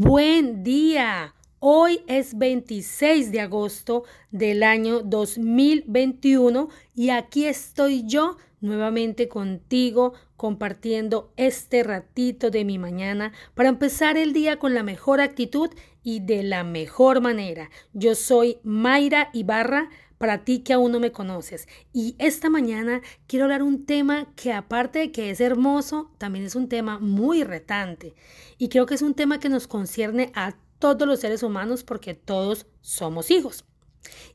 Buen día. Hoy es 26 de agosto del año 2021 y aquí estoy yo nuevamente contigo compartiendo este ratito de mi mañana para empezar el día con la mejor actitud y de la mejor manera. Yo soy Mayra Ibarra para ti que aún no me conoces. Y esta mañana quiero hablar un tema que aparte de que es hermoso, también es un tema muy retante. Y creo que es un tema que nos concierne a todos los seres humanos porque todos somos hijos.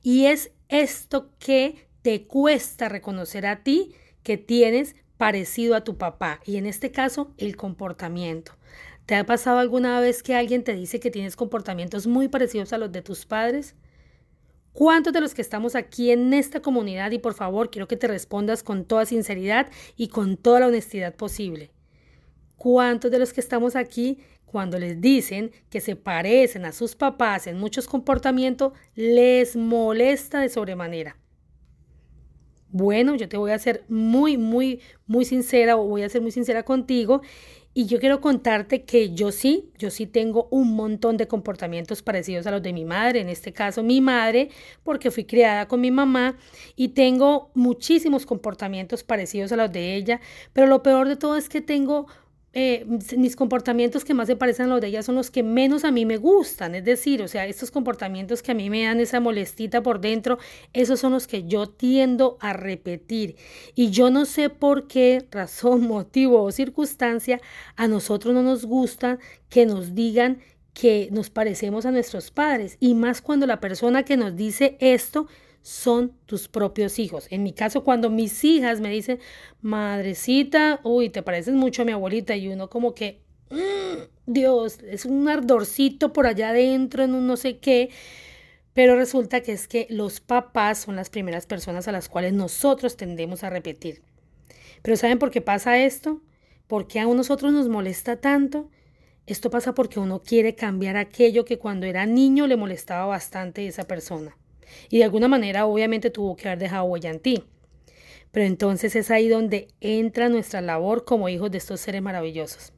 Y es esto que te cuesta reconocer a ti que tienes parecido a tu papá y en este caso el comportamiento. ¿Te ha pasado alguna vez que alguien te dice que tienes comportamientos muy parecidos a los de tus padres? ¿Cuántos de los que estamos aquí en esta comunidad, y por favor quiero que te respondas con toda sinceridad y con toda la honestidad posible? ¿Cuántos de los que estamos aquí, cuando les dicen que se parecen a sus papás en muchos comportamientos, les molesta de sobremanera? Bueno, yo te voy a ser muy, muy, muy sincera o voy a ser muy sincera contigo y yo quiero contarte que yo sí, yo sí tengo un montón de comportamientos parecidos a los de mi madre, en este caso mi madre, porque fui criada con mi mamá y tengo muchísimos comportamientos parecidos a los de ella, pero lo peor de todo es que tengo eh, mis comportamientos que más se parecen a los de ella son los que menos a mí me gustan. Es decir, o sea, estos comportamientos que a mí me dan esa molestita por dentro, esos son los que yo tiendo a repetir. Y yo no sé por qué razón, motivo o circunstancia a nosotros no nos gusta que nos digan que nos parecemos a nuestros padres. Y más cuando la persona que nos dice esto son tus propios hijos. En mi caso, cuando mis hijas me dicen, madrecita, uy, te pareces mucho a mi abuelita, y uno como que, mm, Dios, es un ardorcito por allá adentro, en un no sé qué. Pero resulta que es que los papás son las primeras personas a las cuales nosotros tendemos a repetir. Pero ¿saben por qué pasa esto? ¿Por qué a nosotros nos molesta tanto? Esto pasa porque uno quiere cambiar aquello que cuando era niño le molestaba bastante a esa persona y de alguna manera obviamente tuvo que haber dejado huella en ti. Pero entonces es ahí donde entra nuestra labor como hijos de estos seres maravillosos.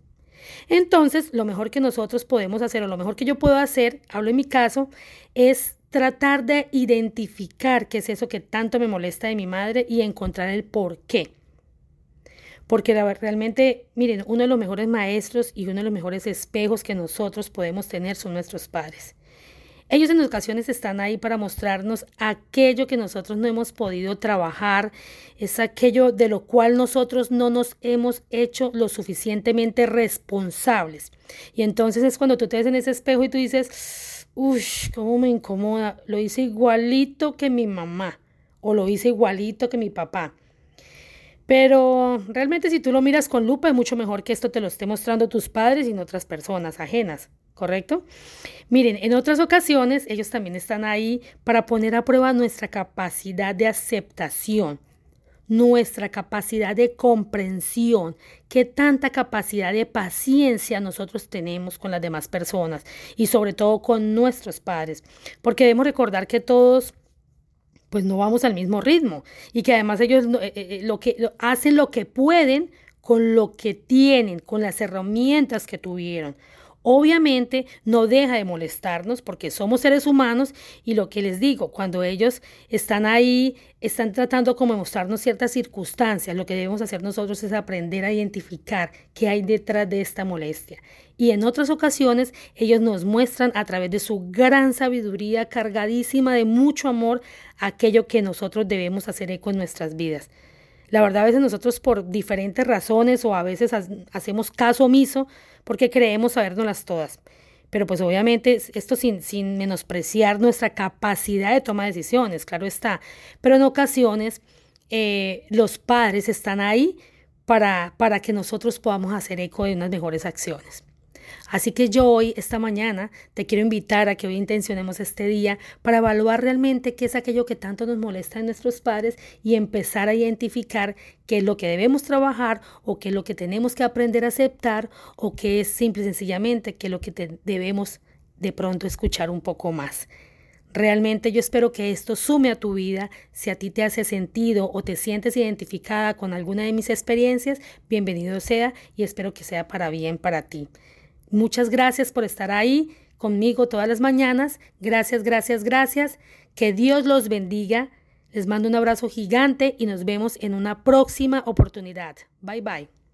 Entonces, lo mejor que nosotros podemos hacer, o lo mejor que yo puedo hacer, hablo en mi caso, es tratar de identificar qué es eso que tanto me molesta de mi madre y encontrar el por qué. Porque realmente, miren, uno de los mejores maestros y uno de los mejores espejos que nosotros podemos tener son nuestros padres. Ellos en ocasiones están ahí para mostrarnos aquello que nosotros no hemos podido trabajar, es aquello de lo cual nosotros no nos hemos hecho lo suficientemente responsables. Y entonces es cuando tú te ves en ese espejo y tú dices, uy, cómo me incomoda, lo hice igualito que mi mamá o lo hice igualito que mi papá. Pero realmente si tú lo miras con lupa es mucho mejor que esto te lo esté mostrando tus padres y no otras personas ajenas. ¿correcto? Miren, en otras ocasiones ellos también están ahí para poner a prueba nuestra capacidad de aceptación, nuestra capacidad de comprensión, qué tanta capacidad de paciencia nosotros tenemos con las demás personas y sobre todo con nuestros padres, porque debemos recordar que todos pues no vamos al mismo ritmo y que además ellos eh, eh, lo que hacen lo que pueden con lo que tienen, con las herramientas que tuvieron. Obviamente no deja de molestarnos porque somos seres humanos y lo que les digo, cuando ellos están ahí, están tratando como de mostrarnos ciertas circunstancias, lo que debemos hacer nosotros es aprender a identificar qué hay detrás de esta molestia. Y en otras ocasiones ellos nos muestran a través de su gran sabiduría cargadísima de mucho amor aquello que nosotros debemos hacer eco en nuestras vidas. La verdad, a veces nosotros por diferentes razones o a veces hacemos caso omiso porque creemos sabernoslas todas. Pero pues obviamente esto sin, sin menospreciar nuestra capacidad de toma de decisiones, claro está. Pero en ocasiones eh, los padres están ahí para, para que nosotros podamos hacer eco de unas mejores acciones. Así que yo hoy, esta mañana, te quiero invitar a que hoy intencionemos este día para evaluar realmente qué es aquello que tanto nos molesta en nuestros padres y empezar a identificar qué es lo que debemos trabajar o qué es lo que tenemos que aprender a aceptar o qué es simple y sencillamente qué es lo que debemos de pronto escuchar un poco más. Realmente yo espero que esto sume a tu vida. Si a ti te hace sentido o te sientes identificada con alguna de mis experiencias, bienvenido sea y espero que sea para bien para ti. Muchas gracias por estar ahí conmigo todas las mañanas. Gracias, gracias, gracias. Que Dios los bendiga. Les mando un abrazo gigante y nos vemos en una próxima oportunidad. Bye bye.